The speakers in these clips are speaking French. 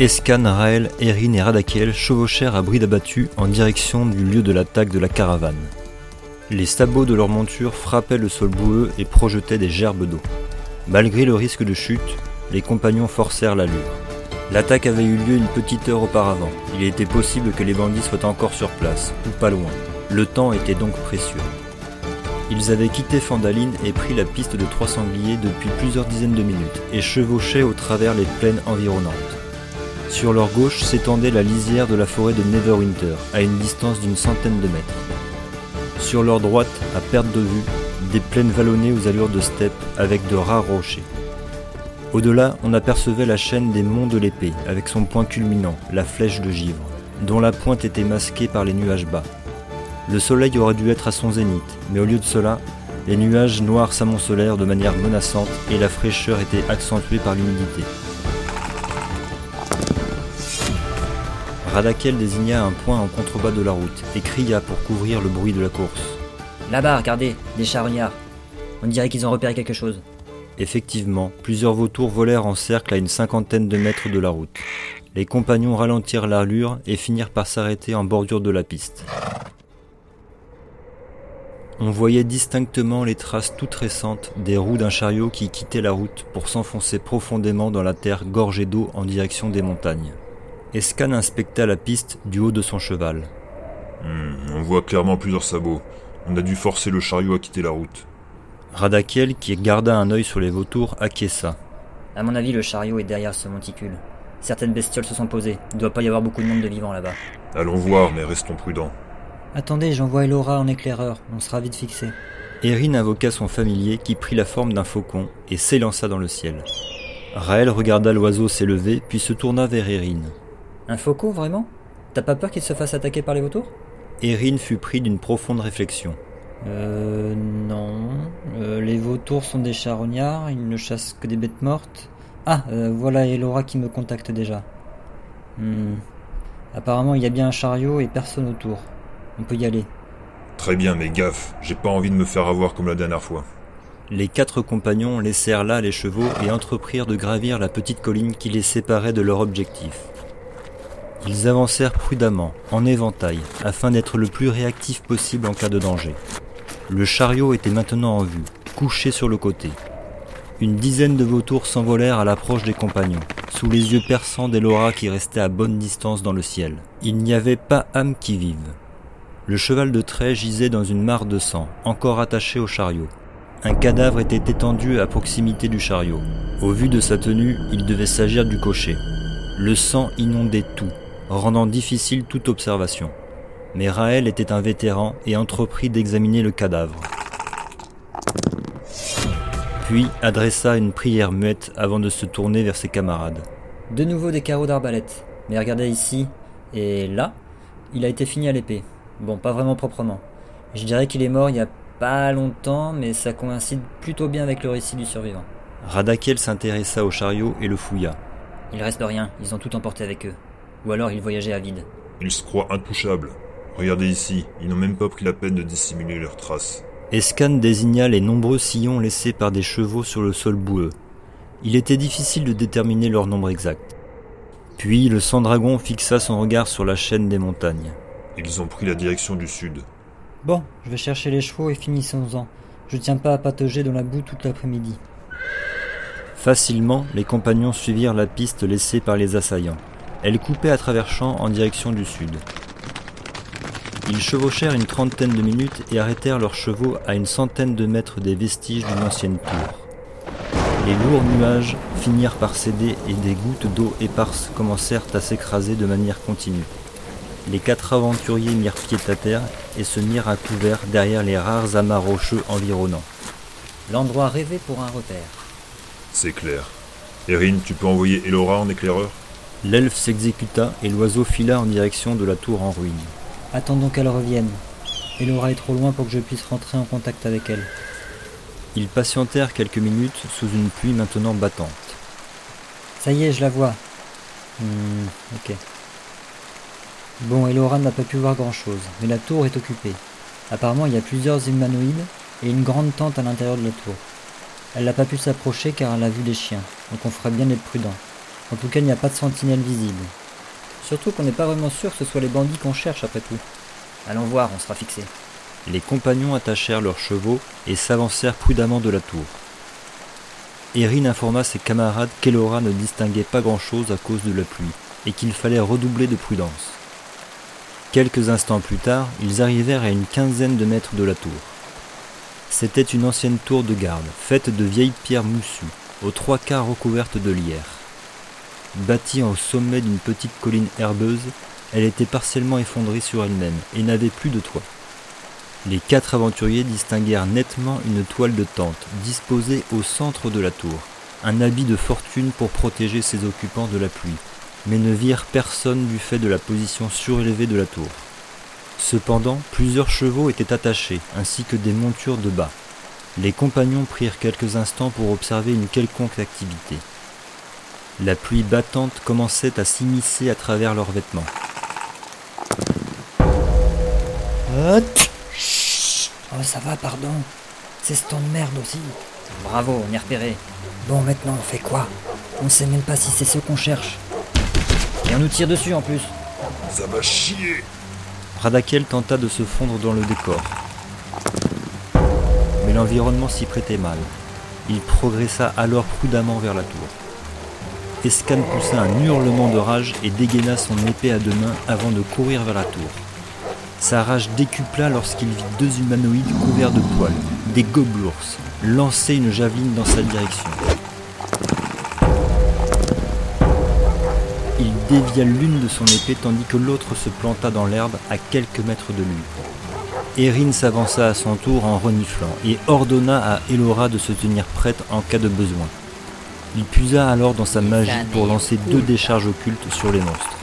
Escan, Raël, Erin et Radakiel chevauchèrent à bride abattue en direction du lieu de l'attaque de la caravane. Les sabots de leurs montures frappaient le sol boueux et projetaient des gerbes d'eau. Malgré le risque de chute, les compagnons forcèrent l'allure. L'attaque avait eu lieu une petite heure auparavant. Il était possible que les bandits soient encore sur place, ou pas loin. Le temps était donc précieux. Ils avaient quitté Fandaline et pris la piste de Trois Sangliers depuis plusieurs dizaines de minutes et chevauchaient au travers les plaines environnantes. Sur leur gauche s'étendait la lisière de la forêt de Neverwinter, à une distance d'une centaine de mètres. Sur leur droite, à perte de vue, des plaines vallonnées aux allures de steppe avec de rares rochers. Au-delà, on apercevait la chaîne des monts de l'épée, avec son point culminant, la flèche de givre, dont la pointe était masquée par les nuages bas. Le soleil aurait dû être à son zénith, mais au lieu de cela, les nuages noirs s'amoncelèrent de manière menaçante et la fraîcheur était accentuée par l'humidité. Radakel désigna un point en contrebas de la route et cria pour couvrir le bruit de la course. Là-bas, regardez, des charognards. On dirait qu'ils ont repéré quelque chose. Effectivement, plusieurs vautours volèrent en cercle à une cinquantaine de mètres de la route. Les compagnons ralentirent l'allure et finirent par s'arrêter en bordure de la piste. On voyait distinctement les traces toutes récentes des roues d'un chariot qui quittait la route pour s'enfoncer profondément dans la terre gorgée d'eau en direction des montagnes. Escan inspecta la piste du haut de son cheval. Hmm, on voit clairement plusieurs sabots. On a dû forcer le chariot à quitter la route. Radakiel, qui garda un œil sur les vautours, acquiesça. À mon avis, le chariot est derrière ce monticule. Certaines bestioles se sont posées. Il ne doit pas y avoir beaucoup de monde de vivants là-bas. Allons voir, mais restons prudents. Attendez, j'envoie Elora en éclaireur. On sera vite fixé. Erin invoqua son familier qui prit la forme d'un faucon et s'élança dans le ciel. Raël regarda l'oiseau s'élever puis se tourna vers Erin. Un faucon, vraiment? T'as pas peur qu'il se fasse attaquer par les vautours? Erin fut pris d'une profonde réflexion. Euh. Non. Euh, les vautours sont des charognards, ils ne chassent que des bêtes mortes. Ah, euh, voilà Elora qui me contacte déjà. Hmm. Apparemment, il y a bien un chariot et personne autour. On peut y aller. Très bien, mais gaffe, j'ai pas envie de me faire avoir comme la dernière fois. Les quatre compagnons laissèrent là les chevaux et entreprirent de gravir la petite colline qui les séparait de leur objectif. Ils avancèrent prudemment, en éventail, afin d'être le plus réactifs possible en cas de danger. Le chariot était maintenant en vue, couché sur le côté. Une dizaine de vautours s'envolèrent à l'approche des compagnons, sous les yeux perçants d'Elora qui restait à bonne distance dans le ciel. Il n'y avait pas âme qui vive. Le cheval de trait gisait dans une mare de sang, encore attaché au chariot. Un cadavre était étendu à proximité du chariot. Au vu de sa tenue, il devait s'agir du cocher. Le sang inondait tout, rendant difficile toute observation. Mais Raël était un vétéran et entreprit d'examiner le cadavre. Puis adressa une prière muette avant de se tourner vers ses camarades. De nouveau des carreaux d'arbalète. Mais regardez ici, et là, il a été fini à l'épée. Bon, pas vraiment proprement. Je dirais qu'il est mort il y a pas longtemps, mais ça coïncide plutôt bien avec le récit du survivant. Radakiel s'intéressa au chariot et le fouilla. Il reste rien, ils ont tout emporté avec eux. Ou alors ils voyageaient à vide. Ils se croient intouchables. Regardez ici, ils n'ont même pas pris la peine de dissimuler leurs traces. Escan désigna les nombreux sillons laissés par des chevaux sur le sol boueux. Il était difficile de déterminer leur nombre exact. Puis le sang-dragon fixa son regard sur la chaîne des montagnes. Ils ont pris la direction du sud. Bon, je vais chercher les chevaux et finissons-en. Je tiens pas à patauger dans la boue toute l'après-midi. Facilement, les compagnons suivirent la piste laissée par les assaillants. Elle coupait à travers champs en direction du sud. Ils chevauchèrent une trentaine de minutes et arrêtèrent leurs chevaux à une centaine de mètres des vestiges d'une ancienne tour. Les lourds nuages finirent par céder et des gouttes d'eau éparses commencèrent à s'écraser de manière continue. Les quatre aventuriers mirent pied à terre et se mirent à couvert derrière les rares amas rocheux environnants. L'endroit rêvé pour un repère. C'est clair. Erin, tu peux envoyer Elora en éclaireur? L'elfe s'exécuta et l'oiseau fila en direction de la tour en ruine. Attendons qu'elle revienne. Elora est trop loin pour que je puisse rentrer en contact avec elle. Ils patientèrent quelques minutes sous une pluie maintenant battante. Ça y est, je la vois. Hmm, ok. Bon, Elora n'a pas pu voir grand-chose, mais la tour est occupée. Apparemment, il y a plusieurs humanoïdes et une grande tente à l'intérieur de la tour. Elle n'a pas pu s'approcher car elle a vu des chiens, donc on ferait bien d'être prudent. En tout cas, il n'y a pas de sentinelle visible. Surtout qu'on n'est pas vraiment sûr que ce soit les bandits qu'on cherche après tout. Allons voir, on sera fixé. Les compagnons attachèrent leurs chevaux et s'avancèrent prudemment de la tour. Erin informa ses camarades qu'Elora ne distinguait pas grand-chose à cause de la pluie et qu'il fallait redoubler de prudence. Quelques instants plus tard, ils arrivèrent à une quinzaine de mètres de la tour. C'était une ancienne tour de garde, faite de vieilles pierres moussues, aux trois quarts recouvertes de lierre. Bâtie au sommet d'une petite colline herbeuse, elle était partiellement effondrée sur elle-même et n'avait plus de toit. Les quatre aventuriers distinguèrent nettement une toile de tente disposée au centre de la tour, un habit de fortune pour protéger ses occupants de la pluie, mais ne virent personne du fait de la position surélevée de la tour. Cependant, plusieurs chevaux étaient attachés, ainsi que des montures de bas. Les compagnons prirent quelques instants pour observer une quelconque activité. La pluie battante commençait à s'immiscer à travers leurs vêtements. Oh, ça va, pardon. C'est ce temps de merde aussi. Bravo, on y repéré. Bon, maintenant, on fait quoi? On sait même pas si c'est ce qu'on cherche. Et on nous tire dessus en plus. Ça va chier Radakel tenta de se fondre dans le décor. Mais l'environnement s'y prêtait mal. Il progressa alors prudemment vers la tour. Escan poussa un hurlement de rage et dégaina son épée à deux mains avant de courir vers la tour. Sa rage décupla lorsqu'il vit deux humanoïdes couverts de poils, des gobelours, lancer une javeline dans sa direction. Il dévia l'une de son épée tandis que l'autre se planta dans l'herbe à quelques mètres de lui. Erin s'avança à son tour en reniflant et ordonna à Elora de se tenir prête en cas de besoin. Il puisa alors dans sa magie pour lancer deux décharges occultes sur les monstres.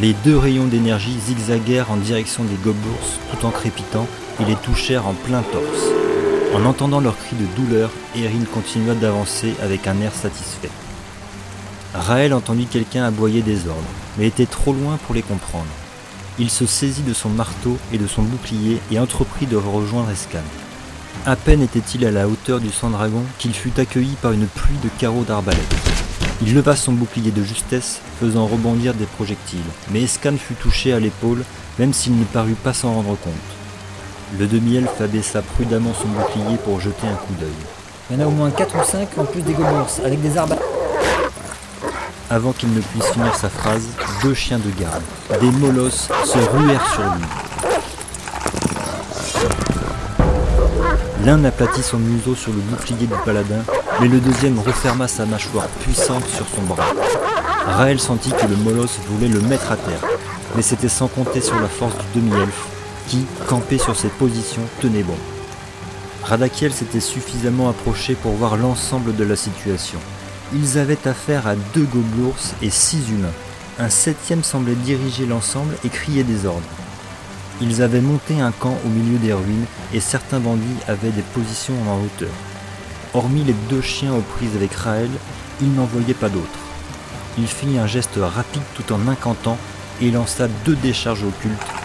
Les deux rayons d'énergie zigzaguèrent en direction des gobelours tout en crépitant et les touchèrent en plein torse. En entendant leurs cris de douleur, Erin continua d'avancer avec un air satisfait. Raël entendit quelqu'un aboyer des ordres, mais était trop loin pour les comprendre. Il se saisit de son marteau et de son bouclier et entreprit de rejoindre Escan. À peine était-il à la hauteur du sang dragon qu'il fut accueilli par une pluie de carreaux d'arbalète. Il leva son bouclier de justesse, faisant rebondir des projectiles, mais Escan fut touché à l'épaule, même s'il ne parut pas s'en rendre compte. Le demi-elfe abaissa prudemment son bouclier pour jeter un coup d'œil. Il y en a au moins 4 ou 5 en plus des gobelours, avec des arbres. Avant qu'il ne puisse finir sa phrase, deux chiens de garde, des molosses, se ruèrent sur lui. L'un aplatit son museau sur le bouclier du paladin, mais le deuxième referma sa mâchoire puissante sur son bras. Raël sentit que le molosse voulait le mettre à terre, mais c'était sans compter sur la force du demi-elfe, qui, campé sur ses positions, tenait bon. Radakiel s'était suffisamment approché pour voir l'ensemble de la situation. Ils avaient affaire à deux gobelours et six humains. Un septième semblait diriger l'ensemble et crier des ordres. Ils avaient monté un camp au milieu des ruines et certains bandits avaient des positions en hauteur. Hormis les deux chiens aux prises avec Raël, il n'en voyait pas d'autres. Il fit un geste rapide tout en incantant et lança deux décharges occultes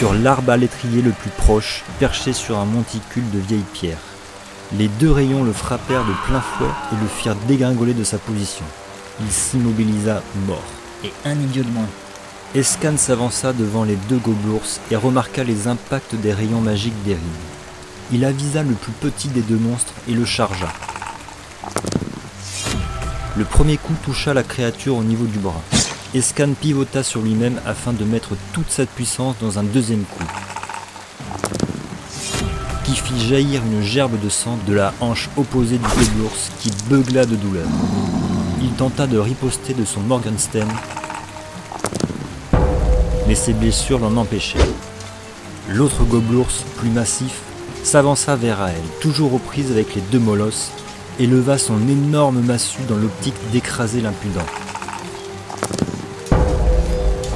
sur l'arbre à l'étrier le plus proche, perché sur un monticule de vieilles pierres. Les deux rayons le frappèrent de plein fouet et le firent dégringoler de sa position. Il s'immobilisa mort. Et un idiot de moins. Escan s'avança devant les deux gobelours et remarqua les impacts des rayons magiques d'Erin. Il avisa le plus petit des deux monstres et le chargea. Le premier coup toucha la créature au niveau du bras. Escan pivota sur lui-même afin de mettre toute sa puissance dans un deuxième coup, qui fit jaillir une gerbe de sang de la hanche opposée du gobelours qui beugla de douleur. Il tenta de riposter de son Morgenstern, mais ses blessures l'en empêchaient. L'autre gobelours, plus massif, s'avança vers Raël, toujours aux prises avec les deux molosses, et leva son énorme massue dans l'optique d'écraser l'impudent.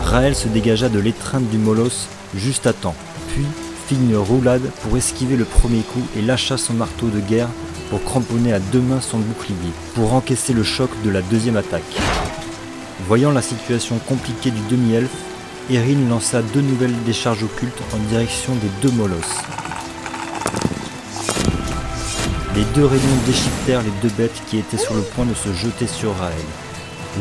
Raël se dégagea de l'étreinte du molosse juste à temps, puis fit une roulade pour esquiver le premier coup et lâcha son marteau de guerre cramponner à deux mains son bouclier, pour encaisser le choc de la deuxième attaque. Voyant la situation compliquée du demi-elfe, Erin lança deux nouvelles décharges occultes en direction des deux molosses. Les deux rayons déchiquetèrent les deux bêtes qui étaient sur le point de se jeter sur Raël.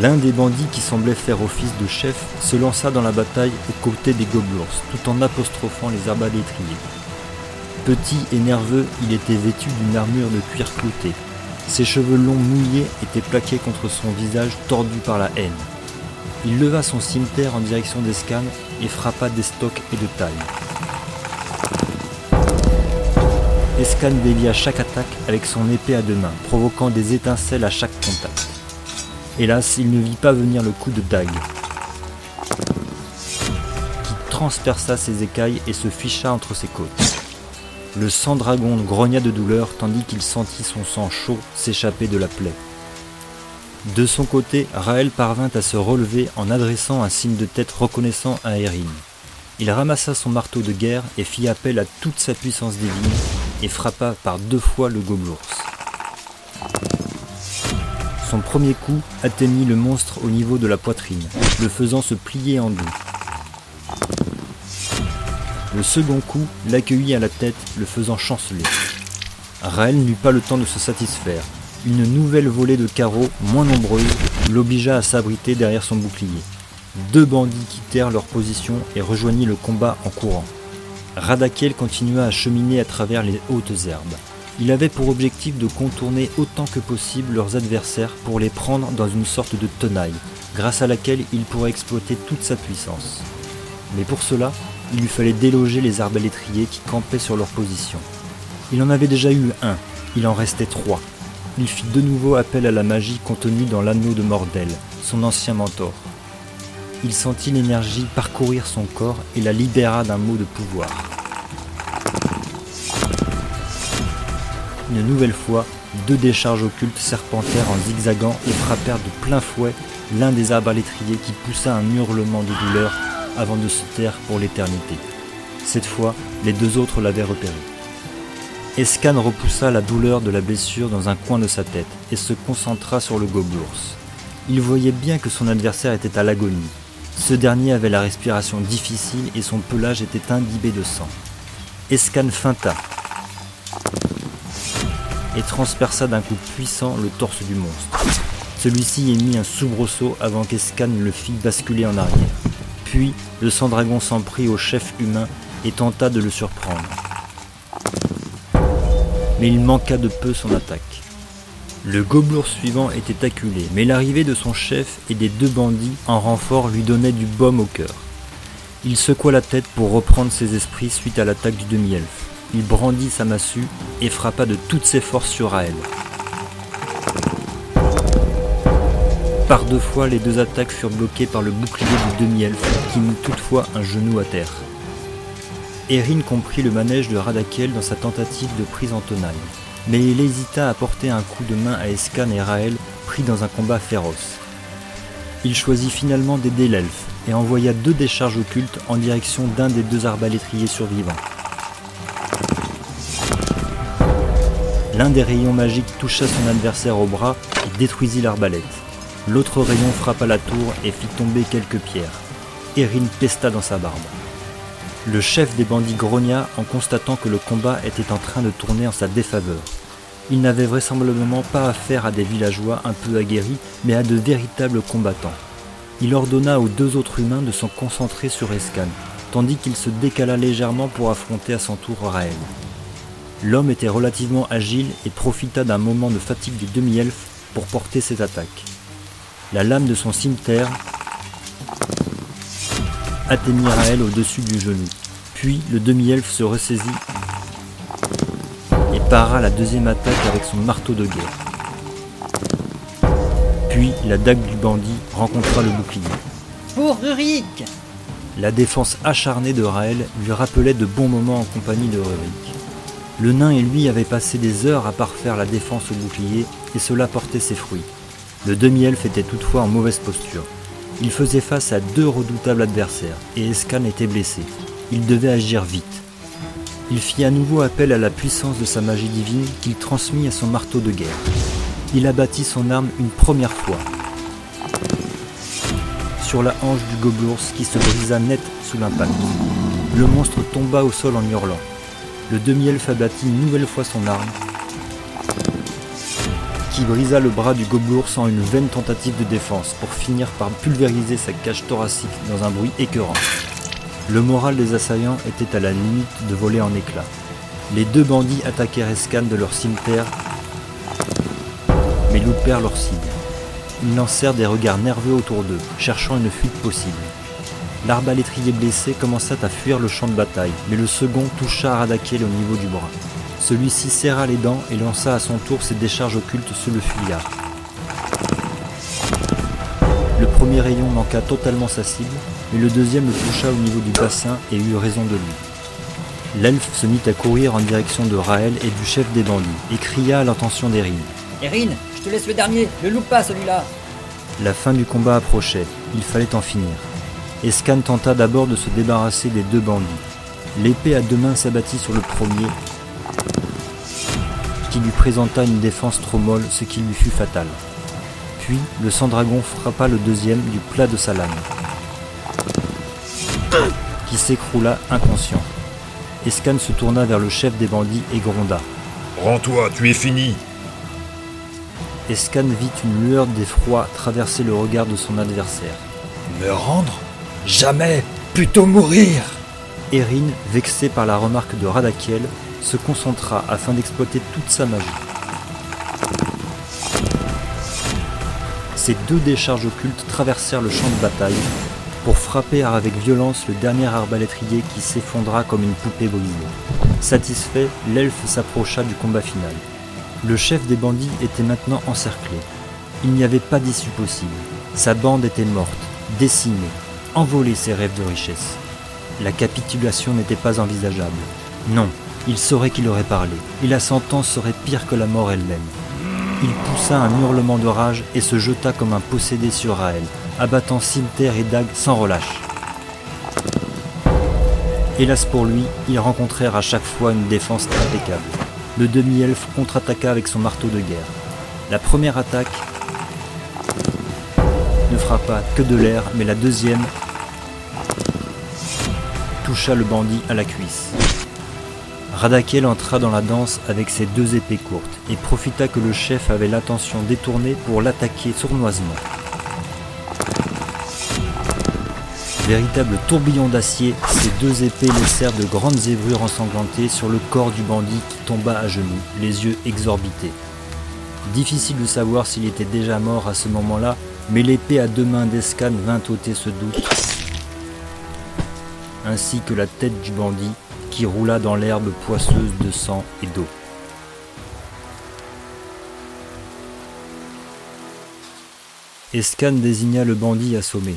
L'un des bandits qui semblait faire office de chef se lança dans la bataille aux côtés des gobelours tout en apostrophant les arbalétriers. Petit et nerveux, il était vêtu d'une armure de cuir clouté. Ses cheveux longs mouillés étaient plaqués contre son visage tordu par la haine. Il leva son cimetière en direction d'Escan et frappa des stocks et de taille. Escan délia chaque attaque avec son épée à deux mains, provoquant des étincelles à chaque contact. Hélas, il ne vit pas venir le coup de dague, qui transperça ses écailles et se ficha entre ses côtes. Le sang dragon grogna de douleur tandis qu'il sentit son sang chaud s'échapper de la plaie. De son côté, Raël parvint à se relever en adressant un signe de tête reconnaissant à Erin. Il ramassa son marteau de guerre et fit appel à toute sa puissance divine et frappa par deux fois le gobelours. Son premier coup atteignit le monstre au niveau de la poitrine, le faisant se plier en deux. Le second coup l'accueillit à la tête, le faisant chanceler. Raël n'eut pas le temps de se satisfaire. Une nouvelle volée de carreaux, moins nombreuse, l'obligea à s'abriter derrière son bouclier. Deux bandits quittèrent leur position et rejoignirent le combat en courant. Radakiel continua à cheminer à travers les hautes herbes. Il avait pour objectif de contourner autant que possible leurs adversaires pour les prendre dans une sorte de tenaille, grâce à laquelle il pourrait exploiter toute sa puissance. Mais pour cela, il lui fallait déloger les arbalétriers qui campaient sur leur position. Il en avait déjà eu un, il en restait trois. Il fit de nouveau appel à la magie contenue dans l'anneau de Mordel, son ancien mentor. Il sentit l'énergie parcourir son corps et la libéra d'un mot de pouvoir. Une nouvelle fois, deux décharges occultes serpentèrent en zigzagant et frappèrent de plein fouet l'un des arbalétriers qui poussa un hurlement de douleur avant de se taire pour l'éternité. Cette fois, les deux autres l'avaient repéré. Escan repoussa la douleur de la blessure dans un coin de sa tête et se concentra sur le gobelours. Il voyait bien que son adversaire était à l'agonie. Ce dernier avait la respiration difficile et son pelage était imbibé de sang. Escan feinta, et transperça d'un coup puissant le torse du monstre. Celui-ci émit un soubresaut avant qu'Escan le fît basculer en arrière. Puis, le sang-dragon s'en prit au chef humain et tenta de le surprendre. Mais il manqua de peu son attaque. Le gobelour suivant était acculé, mais l'arrivée de son chef et des deux bandits en renfort lui donnait du baume au cœur. Il secoua la tête pour reprendre ses esprits suite à l'attaque du demi-elfe il brandit sa massue et frappa de toutes ses forces sur Raël. Par deux fois, les deux attaques furent bloquées par le bouclier du demi-elfe, qui mit toutefois un genou à terre. Erin comprit le manège de Radakiel dans sa tentative de prise en tenaille, mais il hésita à porter un coup de main à Escan et Raël, pris dans un combat féroce. Il choisit finalement d'aider l'elfe et envoya deux décharges occultes en direction d'un des deux arbalétriers survivants. L'un des rayons magiques toucha son adversaire au bras et détruisit l'arbalète. L'autre rayon frappa la tour et fit tomber quelques pierres. Erin pesta dans sa barbe. Le chef des bandits grogna en constatant que le combat était en train de tourner en sa défaveur. Il n'avait vraisemblablement pas affaire à des villageois un peu aguerris, mais à de véritables combattants. Il ordonna aux deux autres humains de s'en concentrer sur Escan, tandis qu'il se décala légèrement pour affronter à son tour Raël. L'homme était relativement agile et profita d'un moment de fatigue du demi-elfe pour porter cette attaque. La lame de son cimetière atteignit Raël au-dessus du genou. Puis le demi-elfe se ressaisit et para la deuxième attaque avec son marteau de guerre. Puis la dague du bandit rencontra le bouclier. Pour Rurik La défense acharnée de Raël lui rappelait de bons moments en compagnie de Rurik. Le nain et lui avaient passé des heures à parfaire la défense au bouclier, et cela portait ses fruits. Le demi-elfe était toutefois en mauvaise posture. Il faisait face à deux redoutables adversaires, et Escan était blessé. Il devait agir vite. Il fit à nouveau appel à la puissance de sa magie divine qu'il transmit à son marteau de guerre. Il abattit son arme une première fois sur la hanche du gobelours qui se brisa net sous l'impact. Le monstre tomba au sol en hurlant. Le demi-elfe abattit une nouvelle fois son arme, qui brisa le bras du gobelour sans une vaine tentative de défense, pour finir par pulvériser sa cage thoracique dans un bruit écœurant. Le moral des assaillants était à la limite de voler en éclats. Les deux bandits attaquèrent Escan de leur cimetière, mais loupèrent leur cible. Ils lancèrent des regards nerveux autour d'eux, cherchant une fuite possible. L'arbalétrier blessé commença à fuir le champ de bataille, mais le second toucha Radakiel au niveau du bras. Celui-ci serra les dents et lança à son tour ses décharges occultes sur le fuyard. Le premier rayon manqua totalement sa cible, mais le deuxième le toucha au niveau du bassin et eut raison de lui. L'elfe se mit à courir en direction de Raël et du chef des bandits, et cria à l'intention d'Erin. Erin, je te laisse le dernier, ne loupe pas celui-là La fin du combat approchait, il fallait en finir. Escan tenta d'abord de se débarrasser des deux bandits. L'épée à deux mains s'abattit sur le premier, qui lui présenta une défense trop molle, ce qui lui fut fatal. Puis le sang-dragon frappa le deuxième du plat de sa lame, qui s'écroula inconscient. Escan se tourna vers le chef des bandits et gronda. Rends-toi, tu es fini Escan vit une lueur d'effroi traverser le regard de son adversaire. Me rendre? Jamais Plutôt mourir Erin, vexé par la remarque de Radakiel, se concentra afin d'exploiter toute sa magie. Ces deux décharges occultes traversèrent le champ de bataille pour frapper avec violence le dernier arbalétrier qui s'effondra comme une poupée brisée. Satisfait, l'elfe s'approcha du combat final. Le chef des bandits était maintenant encerclé. Il n'y avait pas d'issue possible. Sa bande était morte, décimée, envolée ses rêves de richesse. La capitulation n'était pas envisageable. Non, il saurait qu'il aurait parlé, et la sentence serait pire que la mort elle-même. Il poussa un hurlement de rage et se jeta comme un possédé sur Raël, abattant cimetière et dague sans relâche. Hélas pour lui, ils rencontrèrent à chaque fois une défense impeccable. Le demi-elfe contre-attaqua avec son marteau de guerre. La première attaque ne frappa que de l'air, mais la deuxième toucha le bandit à la cuisse. Radakel entra dans la danse avec ses deux épées courtes et profita que le chef avait l'intention détournée pour l'attaquer sournoisement. Véritable tourbillon d'acier, ces deux épées laissèrent de grandes zébrures ensanglantées sur le corps du bandit qui tomba à genoux, les yeux exorbités. Difficile de savoir s'il était déjà mort à ce moment-là, mais l'épée à deux mains d'Escan vint ôter ce doute, ainsi que la tête du bandit qui roula dans l'herbe poisseuse de sang et d'eau. Escan désigna le bandit assommé.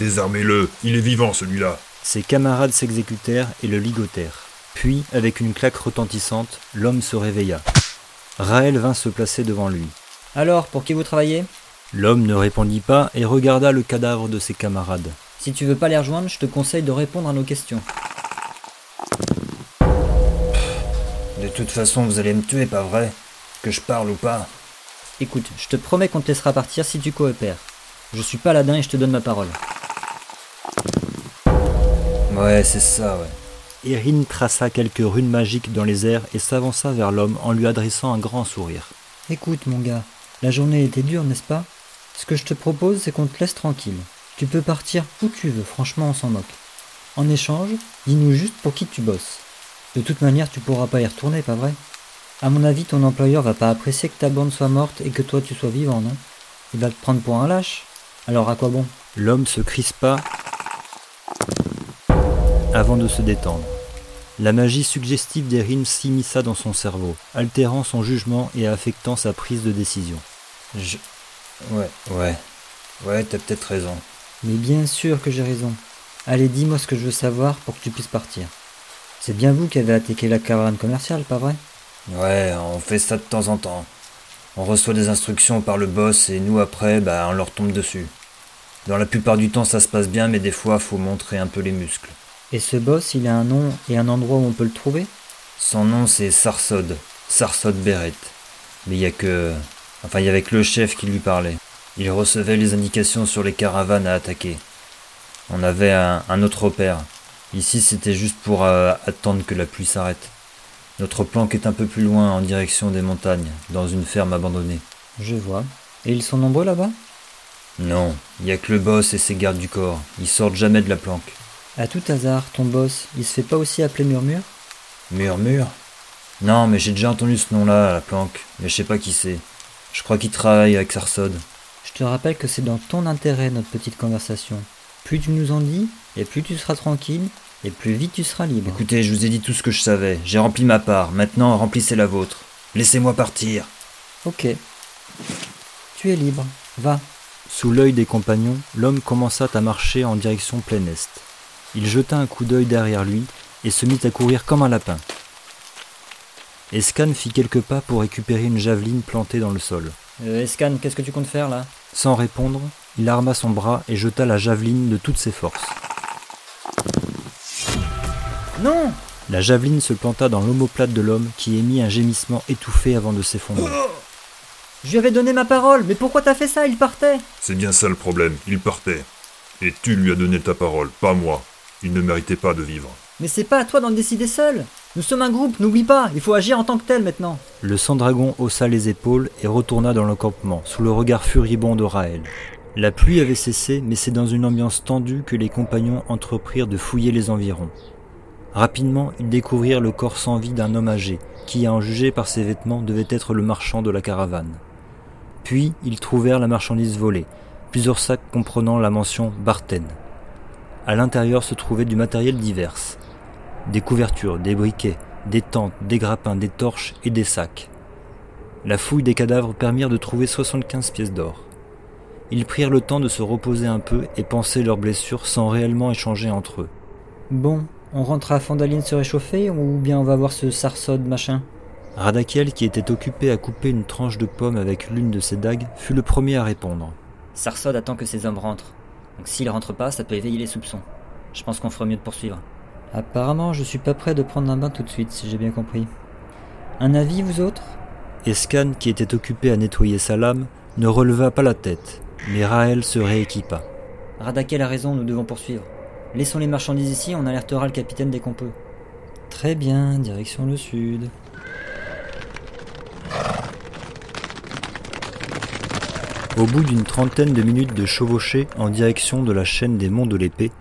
Désarmez-le, il est vivant celui-là. Ses camarades s'exécutèrent et le ligotèrent. Puis, avec une claque retentissante, l'homme se réveilla. Raël vint se placer devant lui. Alors, pour qui vous travaillez? L'homme ne répondit pas et regarda le cadavre de ses camarades. Si tu veux pas les rejoindre, je te conseille de répondre à nos questions. De toute façon, vous allez me tuer, pas vrai? Que je parle ou pas? Écoute, je te promets qu'on te laissera partir si tu coopères. Je suis paladin et je te donne ma parole. Ouais, c'est ça, ouais. Erin traça quelques runes magiques dans les airs et s'avança vers l'homme en lui adressant un grand sourire. Écoute, mon gars, la journée était dure, n'est-ce pas? Ce que je te propose, c'est qu'on te laisse tranquille. Tu peux partir où tu veux, franchement, on s'en moque. En échange, dis-nous juste pour qui tu bosses. De toute manière, tu pourras pas y retourner, pas vrai? À mon avis, ton employeur va pas apprécier que ta bande soit morte et que toi tu sois vivant, non? Il va te prendre pour un lâche. Alors à quoi bon? L'homme se crispa avant de se détendre. La magie suggestive d'Erin s'immisça dans son cerveau, altérant son jugement et affectant sa prise de décision. Je. Ouais, ouais. Ouais, t'as peut-être raison. Mais bien sûr que j'ai raison. Allez, dis-moi ce que je veux savoir pour que tu puisses partir. C'est bien vous qui avez attaqué la caravane commerciale, pas vrai? Ouais, on fait ça de temps en temps. On reçoit des instructions par le boss et nous après, bah on leur tombe dessus. Dans la plupart du temps ça se passe bien, mais des fois faut montrer un peu les muscles. Et ce boss, il a un nom et un endroit où on peut le trouver? Son nom c'est Sarsod, Sarsod Beret. Mais il y a que... Enfin, il y avait que le chef qui lui parlait. Il recevait les indications sur les caravanes à attaquer. On avait un, un autre repère. Ici, c'était juste pour euh, attendre que la pluie s'arrête. Notre planque est un peu plus loin, en direction des montagnes, dans une ferme abandonnée. Je vois. Et ils sont nombreux là-bas? Non, il y a que le boss et ses gardes du corps. Ils sortent jamais de la planque. À tout hasard, ton boss, il se fait pas aussi appeler Murmure? Murmure? Non, mais j'ai déjà entendu ce nom-là à la planque, mais je sais pas qui c'est. Je crois qu'il travaille avec Sarsod. Je te rappelle que c'est dans ton intérêt notre petite conversation. Plus tu nous en dis, et plus tu seras tranquille, et plus vite tu seras libre. Écoutez, je vous ai dit tout ce que je savais. J'ai rempli ma part. Maintenant, remplissez la vôtre. Laissez-moi partir. Ok. Tu es libre. Va. Sous l'œil des compagnons, l'homme commença à marcher en direction plein est. Il jeta un coup d'œil derrière lui et se mit à courir comme un lapin. Escan fit quelques pas pour récupérer une javeline plantée dans le sol. Euh, Escan, qu'est-ce que tu comptes faire là? Sans répondre, il arma son bras et jeta la javeline de toutes ses forces. Non La javeline se planta dans l'omoplate de l'homme qui émit un gémissement étouffé avant de s'effondrer. Je lui avais donné ma parole, mais pourquoi t'as fait ça? Il partait C'est bien ça le problème, il partait. Et tu lui as donné ta parole, pas moi. Il ne méritait pas de vivre. Mais c'est pas à toi d'en décider seul Nous sommes un groupe, n'oublie pas, il faut agir en tant que tel maintenant Le sang-dragon haussa les épaules et retourna dans le campement, sous le regard furibond de Raël. La pluie avait cessé, mais c'est dans une ambiance tendue que les compagnons entreprirent de fouiller les environs. Rapidement, ils découvrirent le corps sans vie d'un homme âgé, qui, à en juger par ses vêtements, devait être le marchand de la caravane. Puis, ils trouvèrent la marchandise volée, plusieurs sacs comprenant la mention Barten. À l'intérieur se trouvait du matériel divers. Des couvertures, des briquets, des tentes, des grappins, des torches et des sacs. La fouille des cadavres permirent de trouver 75 pièces d'or. Ils prirent le temps de se reposer un peu et penser leurs blessures sans réellement échanger entre eux. Bon, on rentre à Fandaline se réchauffer ou bien on va voir ce sarsode machin? Radakiel, qui était occupé à couper une tranche de pomme avec l'une de ses dagues, fut le premier à répondre. Sarsod attend que ses hommes rentrent. Donc s'ils rentrent pas, ça peut éveiller les soupçons. Je pense qu'on ferait mieux de poursuivre. Apparemment, je suis pas prêt de prendre un bain tout de suite, si j'ai bien compris. Un avis, vous autres? Escan, qui était occupé à nettoyer sa lame, ne releva pas la tête, mais Raël se rééquipa. Radakel a raison, nous devons poursuivre. Laissons les marchandises ici, on alertera le capitaine dès qu'on peut. Très bien, direction le sud. Au bout d'une trentaine de minutes de chevauchée en direction de la chaîne des monts de l'épée,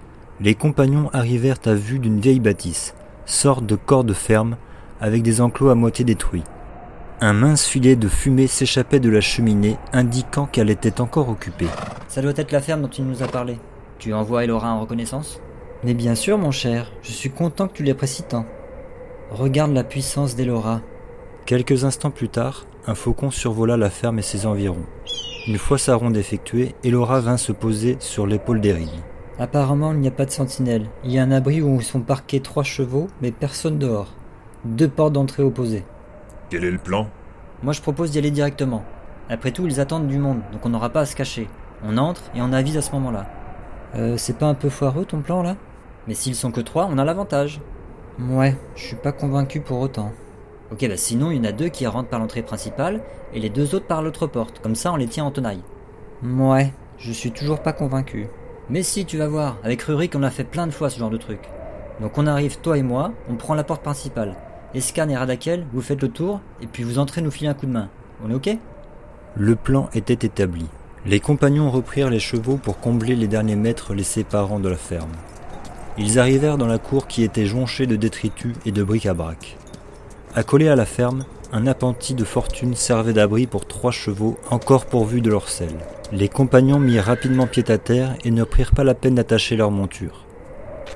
les compagnons arrivèrent à vue d'une vieille bâtisse, sorte de corps de ferme, avec des enclos à moitié détruits. Un mince filet de fumée s'échappait de la cheminée, indiquant qu'elle était encore occupée. Ça doit être la ferme dont il nous a parlé. Tu envoies Elora en reconnaissance? Mais bien sûr, mon cher, je suis content que tu l'apprécies tant. Regarde la puissance d'Elora. Quelques instants plus tard, un faucon survola la ferme et ses environs. Une fois sa ronde effectuée, Elora vint se poser sur l'épaule d'Erin. Apparemment, il n'y a pas de sentinelle. Il y a un abri où sont parqués trois chevaux, mais personne dehors. Deux portes d'entrée opposées. Quel est le plan? Moi, je propose d'y aller directement. Après tout, ils attendent du monde, donc on n'aura pas à se cacher. On entre et on avise à ce moment-là. Euh, c'est pas un peu foireux ton plan là? Mais s'ils sont que trois, on a l'avantage. Ouais, je suis pas convaincu pour autant. Ok, bah sinon, il y en a deux qui rentrent par l'entrée principale et les deux autres par l'autre porte. Comme ça, on les tient en tenaille. Ouais, je suis toujours pas convaincu. Mais si, tu vas voir. Avec Rurik, on a fait plein de fois ce genre de truc. Donc on arrive, toi et moi, on prend la porte principale. Escan et Radakel, vous faites le tour, et puis vous entrez nous filer un coup de main. On est ok? Le plan était établi. Les compagnons reprirent les chevaux pour combler les derniers mètres les séparant de la ferme. Ils arrivèrent dans la cour qui était jonchée de détritus et de bric-à-brac. Accolé à la ferme, un appentis de fortune servait d'abri pour trois chevaux encore pourvus de leur selle. Les compagnons mirent rapidement pied à terre et ne prirent pas la peine d'attacher leur monture.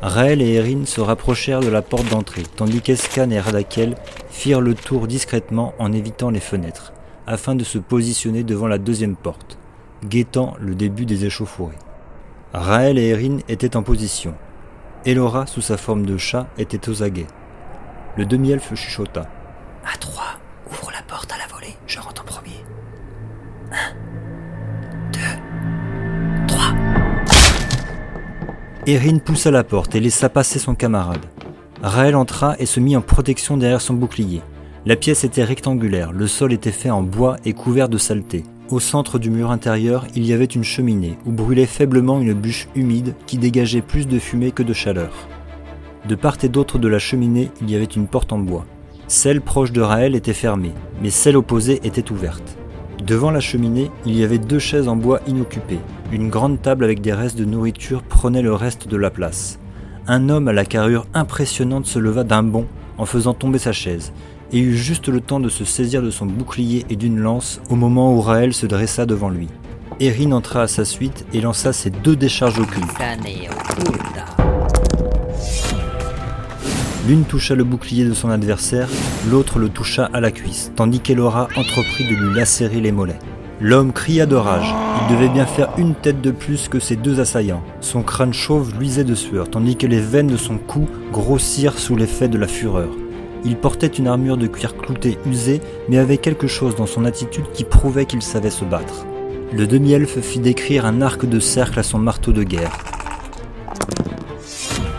Raël et Erin se rapprochèrent de la porte d'entrée, tandis qu'Escan et Radakel firent le tour discrètement en évitant les fenêtres, afin de se positionner devant la deuxième porte, guettant le début des échauffourées. Raël et Erin étaient en position. Elora, sous sa forme de chat, était aux aguets. Le demi-elfe chuchota. À trois, ouvre la porte à la volée, je rentre en premier. Erin poussa la porte et laissa passer son camarade. Raël entra et se mit en protection derrière son bouclier. La pièce était rectangulaire, le sol était fait en bois et couvert de saleté. Au centre du mur intérieur, il y avait une cheminée où brûlait faiblement une bûche humide qui dégageait plus de fumée que de chaleur. De part et d'autre de la cheminée, il y avait une porte en bois. Celle proche de Raël était fermée, mais celle opposée était ouverte. Devant la cheminée, il y avait deux chaises en bois inoccupées. Une grande table avec des restes de nourriture prenait le reste de la place. Un homme à la carrure impressionnante se leva d'un bond en faisant tomber sa chaise, et eut juste le temps de se saisir de son bouclier et d'une lance au moment où Raël se dressa devant lui. Erin entra à sa suite et lança ses deux décharges occultes. L'une toucha le bouclier de son adversaire, l'autre le toucha à la cuisse, tandis qu'Elora entreprit de lui lacérer les mollets. L'homme cria de rage. Il devait bien faire une tête de plus que ses deux assaillants. Son crâne chauve luisait de sueur, tandis que les veines de son cou grossirent sous l'effet de la fureur. Il portait une armure de cuir clouté usée, mais avait quelque chose dans son attitude qui prouvait qu'il savait se battre. Le demi-elfe fit décrire un arc de cercle à son marteau de guerre,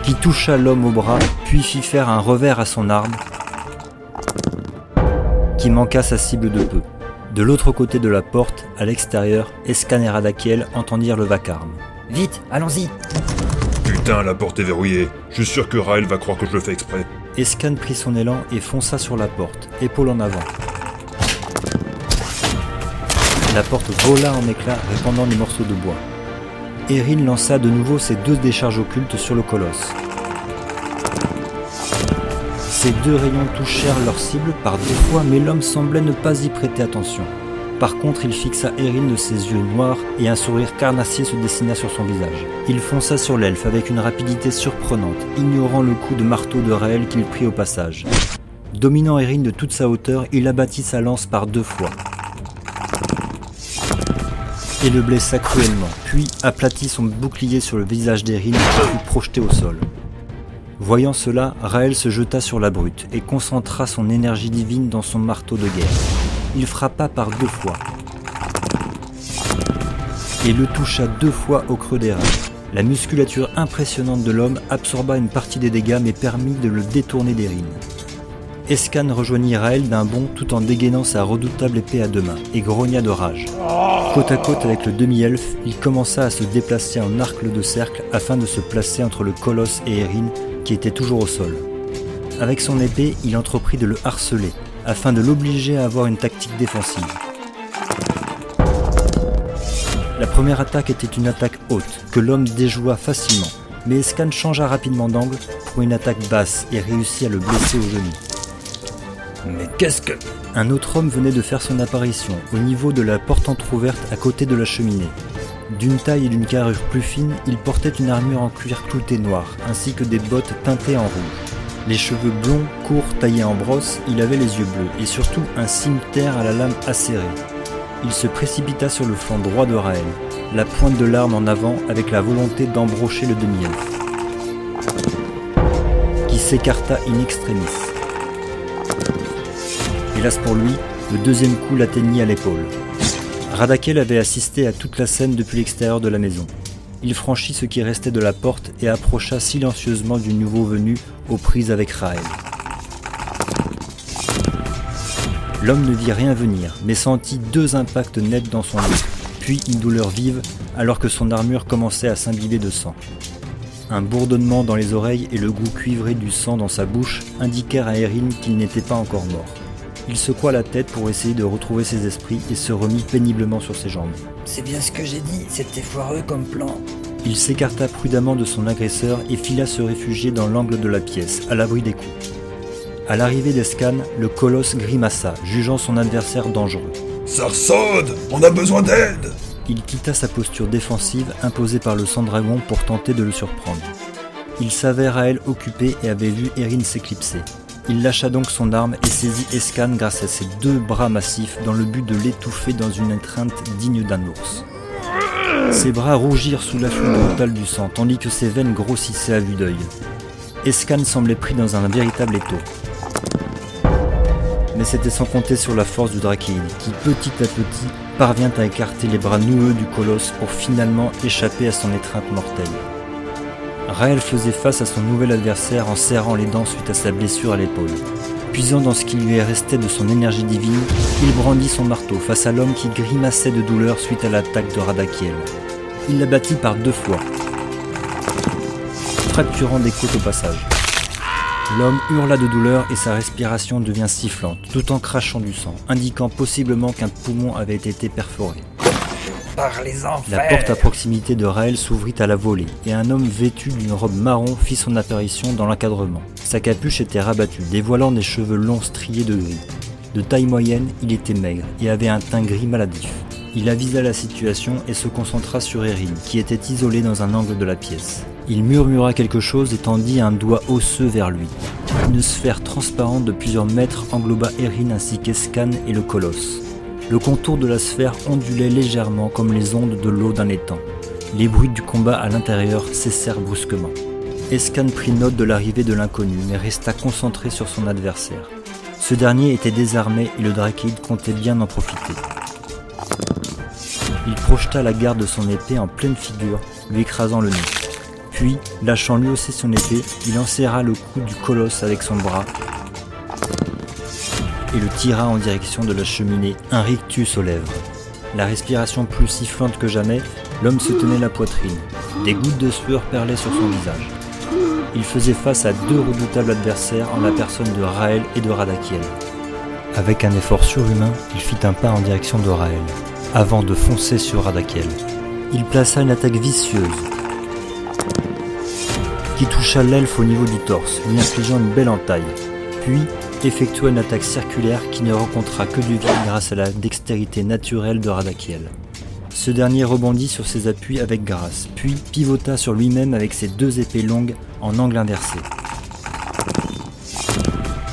qui toucha l'homme au bras, puis fit faire un revers à son arme, qui manqua sa cible de peu. De l'autre côté de la porte, à l'extérieur, Escan et Radakiel entendirent le vacarme. Vite, allons-y Putain, la porte est verrouillée. Je suis sûr que Raël va croire que je le fais exprès. Escan prit son élan et fonça sur la porte, épaule en avant. La porte vola en éclats, répandant des morceaux de bois. Erin lança de nouveau ses deux décharges occultes sur le colosse. Ces deux rayons touchèrent leur cible par deux fois, mais l'homme semblait ne pas y prêter attention. Par contre, il fixa Erin de ses yeux noirs et un sourire carnassier se dessina sur son visage. Il fonça sur l'elfe avec une rapidité surprenante, ignorant le coup de marteau de Raël qu'il prit au passage. Dominant Erin de toute sa hauteur, il abattit sa lance par deux fois et le blessa cruellement, puis aplatit son bouclier sur le visage d'Erin qui fut projeté au sol. Voyant cela, Raël se jeta sur la brute et concentra son énergie divine dans son marteau de guerre. Il frappa par deux fois et le toucha deux fois au creux des reins. La musculature impressionnante de l'homme absorba une partie des dégâts mais permit de le détourner d'Erin. Escan rejoignit Raël d'un bond tout en dégainant sa redoutable épée à deux mains et grogna de rage. Côte à côte avec le demi-elfe, il commença à se déplacer en arc de cercle afin de se placer entre le colosse et Erin qui était toujours au sol. Avec son épée, il entreprit de le harceler afin de l'obliger à avoir une tactique défensive. La première attaque était une attaque haute que l'homme déjoua facilement, mais Escan changea rapidement d'angle pour une attaque basse et réussit à le blesser au genou. Mais qu'est-ce que... Un autre homme venait de faire son apparition au niveau de la porte entr'ouverte à côté de la cheminée. D'une taille et d'une carrure plus fine, il portait une armure en cuir clouté noir, ainsi que des bottes teintées en rouge. Les cheveux blonds, courts, taillés en brosse, il avait les yeux bleus et surtout un cimeterre à la lame acérée. Il se précipita sur le flanc droit de Raël, la pointe de l'arme en avant avec la volonté d'embrocher le demi-elfe, qui s'écarta in extremis. Hélas pour lui, le deuxième coup l'atteignit à l'épaule. Radakel avait assisté à toute la scène depuis l'extérieur de la maison. Il franchit ce qui restait de la porte et approcha silencieusement du nouveau venu aux prises avec Raël. L'homme ne vit rien venir, mais sentit deux impacts nets dans son dos, puis une douleur vive alors que son armure commençait à s'imbiber de sang. Un bourdonnement dans les oreilles et le goût cuivré du sang dans sa bouche indiquèrent à Erin qu'il n'était pas encore mort. Il secoua la tête pour essayer de retrouver ses esprits et se remit péniblement sur ses jambes. C'est bien ce que j'ai dit, c'était foireux comme plan. Il s'écarta prudemment de son agresseur et fila se réfugier dans l'angle de la pièce, à l'abri des coups. À l'arrivée d'Escan, le colosse grimaça, jugeant son adversaire dangereux. Sarsode On a besoin d'aide Il quitta sa posture défensive imposée par le sang-dragon pour tenter de le surprendre. Il s'avère à elle occupé et avait vu Erin s'éclipser. Il lâcha donc son arme et saisit Escan grâce à ses deux bras massifs dans le but de l'étouffer dans une étreinte digne d'un ours. Ses bras rougirent sous l'afflux brutal du sang, tandis que ses veines grossissaient à vue d'œil. Escan semblait pris dans un véritable étau. Mais c'était sans compter sur la force du Drakeid, qui petit à petit parvient à écarter les bras noueux du colosse pour finalement échapper à son étreinte mortelle. Raël faisait face à son nouvel adversaire en serrant les dents suite à sa blessure à l'épaule. Puisant dans ce qui lui restait de son énergie divine, il brandit son marteau face à l'homme qui grimaçait de douleur suite à l'attaque de Radakiel. Il l'abattit par deux fois, fracturant des côtes au passage. L'homme hurla de douleur et sa respiration devient sifflante, tout en crachant du sang, indiquant possiblement qu'un poumon avait été perforé. La porte à proximité de Raël s'ouvrit à la volée, et un homme vêtu d'une robe marron fit son apparition dans l'encadrement. Sa capuche était rabattue, dévoilant des cheveux longs striés de gris. De taille moyenne, il était maigre et avait un teint gris maladif. Il avisa la situation et se concentra sur Erin, qui était isolée dans un angle de la pièce. Il murmura quelque chose et tendit un doigt osseux vers lui. Une sphère transparente de plusieurs mètres engloba Erin ainsi qu'Escan et le colosse. Le contour de la sphère ondulait légèrement comme les ondes de l'eau d'un étang. Les bruits du combat à l'intérieur cessèrent brusquement. Escan prit note de l'arrivée de l'inconnu, mais resta concentré sur son adversaire. Ce dernier était désarmé et le Drakeid comptait bien en profiter. Il projeta la garde de son épée en pleine figure, lui écrasant le nez. Puis, lâchant lui aussi son épée, il enserra le cou du colosse avec son bras et le tira en direction de la cheminée, un rictus aux lèvres. La respiration plus sifflante que jamais, l'homme se tenait la poitrine. Des gouttes de sueur perlaient sur son visage. Il faisait face à deux redoutables adversaires en la personne de Raël et de Radakiel. Avec un effort surhumain, il fit un pas en direction de Raël avant de foncer sur Radakiel. Il plaça une attaque vicieuse qui toucha l'elfe au niveau du torse, lui infligeant une belle entaille, puis effectua une attaque circulaire qui ne rencontra que du vide grâce à la dextérité naturelle de Radakiel. Ce dernier rebondit sur ses appuis avec grâce, puis pivota sur lui-même avec ses deux épées longues en angle inversé,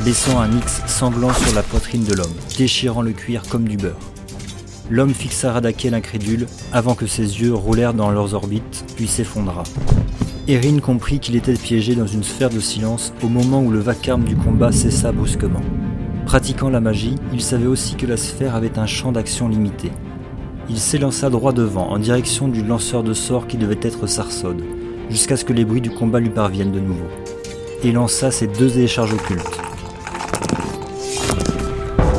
laissant un X sanglant sur la poitrine de l'homme, déchirant le cuir comme du beurre. L'homme fixa Radakiel incrédule avant que ses yeux roulèrent dans leurs orbites, puis s'effondra. Erin comprit qu'il était piégé dans une sphère de silence au moment où le vacarme du combat cessa brusquement. Pratiquant la magie, il savait aussi que la sphère avait un champ d'action limité. Il s'élança droit devant, en direction du lanceur de sorts qui devait être Sarsod, jusqu'à ce que les bruits du combat lui parviennent de nouveau, et lança ses deux décharges occultes.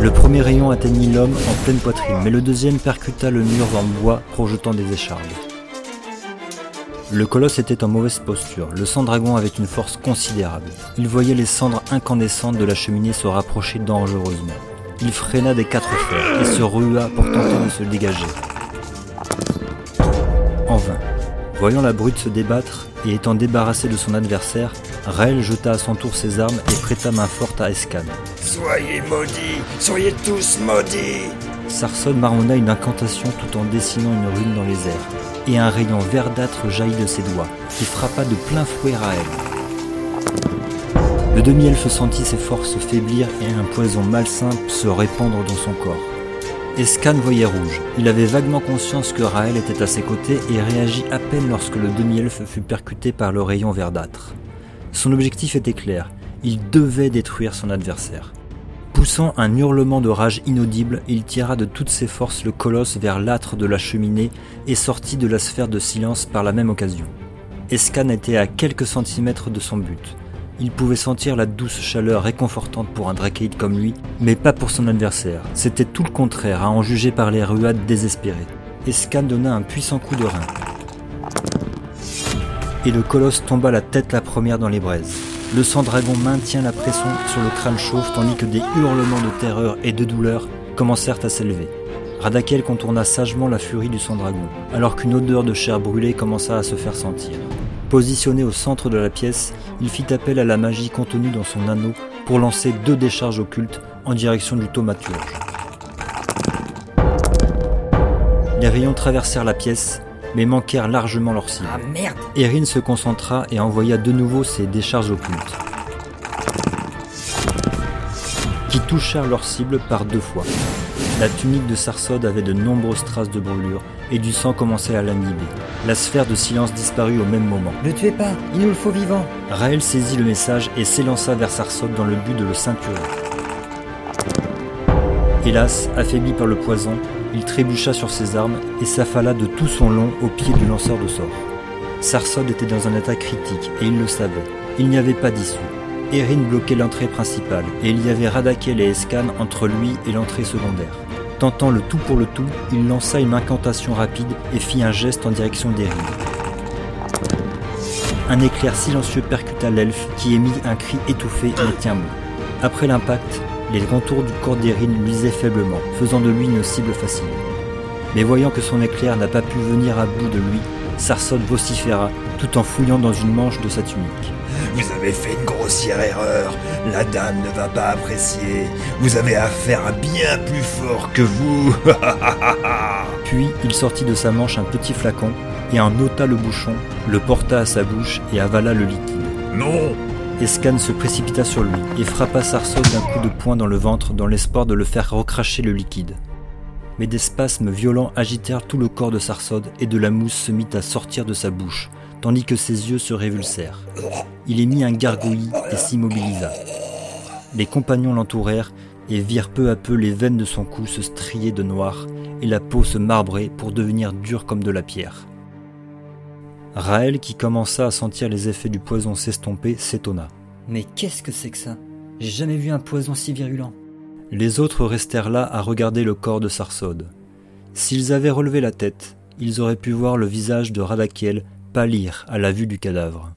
Le premier rayon atteignit l'homme en pleine poitrine, mais le deuxième percuta le mur en bois, projetant des échardes. Le colosse était en mauvaise posture, le sang-dragon avait une force considérable. Il voyait les cendres incandescentes de la cheminée se rapprocher dangereusement. Il freina des quatre fers et se rua pour tenter de se dégager. En vain. Voyant la brute se débattre et étant débarrassé de son adversaire, Raël jeta à son tour ses armes et prêta main forte à Escan. Soyez maudits Soyez tous maudits Sarson marmonna une incantation tout en dessinant une rune dans les airs, et un rayon verdâtre jaillit de ses doigts, qui frappa de plein fouet Raël. Le demi-elfe sentit ses forces faiblir et un poison malsain se répandre dans son corps. Escan voyait rouge. Il avait vaguement conscience que Raël était à ses côtés et réagit à peine lorsque le demi-elfe fut percuté par le rayon verdâtre. Son objectif était clair, il devait détruire son adversaire. Poussant un hurlement de rage inaudible, il tira de toutes ses forces le colosse vers l'âtre de la cheminée et sortit de la sphère de silence par la même occasion. Escan était à quelques centimètres de son but. Il pouvait sentir la douce chaleur réconfortante pour un Drakeid comme lui, mais pas pour son adversaire. C'était tout le contraire, à en juger par les ruades désespérées. Escan donna un puissant coup de rein. Et le colosse tomba la tête la première dans les braises. Le sang-dragon maintient la pression sur le crâne chauve tandis que des hurlements de terreur et de douleur commencèrent à s'élever. Radakel contourna sagement la furie du sang-dragon, alors qu'une odeur de chair brûlée commença à se faire sentir. Positionné au centre de la pièce, il fit appel à la magie contenue dans son anneau pour lancer deux décharges occultes en direction du thaumaturge. Les rayons traversèrent la pièce, mais manquèrent largement leur cible. Ah merde Erin se concentra et envoya de nouveau ses décharges occultes, qui touchèrent leur cible par deux fois. La tunique de Sarsod avait de nombreuses traces de brûlure et du sang commençait à l'animer. La sphère de silence disparut au même moment. Ne tuez pas, il nous le faut vivant. Raël saisit le message et s'élança vers Sarsod dans le but de le ceinturer. Hélas, affaibli par le poison, il trébucha sur ses armes et s'affala de tout son long au pied du lanceur de sorts. Sarsod était dans un état critique et il le savait. Il n'y avait pas d'issue. Erin bloquait l'entrée principale et il y avait Radakel et Escan entre lui et l'entrée secondaire. Tentant le tout pour le tout, il lança une incantation rapide et fit un geste en direction d'Erin. Un éclair silencieux percuta l'elfe qui émit un cri étouffé mais tient bon. Après l'impact, les contours du corps d'Erin luisaient faiblement, faisant de lui une cible facile. Mais voyant que son éclair n'a pas pu venir à bout de lui, Sarsod vociféra tout en fouillant dans une manche de sa tunique. Vous avez fait une grossière erreur. La dame ne va pas apprécier. Vous avez affaire à bien plus fort que vous. Puis il sortit de sa manche un petit flacon et en ôta le bouchon, le porta à sa bouche et avala le liquide. Non Escan se précipita sur lui et frappa Sarsod d'un coup de poing dans le ventre dans l'espoir de le faire recracher le liquide. Mais des spasmes violents agitèrent tout le corps de Sarsod et de la mousse se mit à sortir de sa bouche, tandis que ses yeux se révulsèrent. Il émit un gargouillis et s'immobilisa. Les compagnons l'entourèrent et virent peu à peu les veines de son cou se strier de noir et la peau se marbrer pour devenir dure comme de la pierre. Raël, qui commença à sentir les effets du poison s'estomper, s'étonna. Mais qu'est-ce que c'est que ça? J'ai jamais vu un poison si virulent. Les autres restèrent là à regarder le corps de Sarsod. S'ils avaient relevé la tête, ils auraient pu voir le visage de Radakiel pâlir à la vue du cadavre.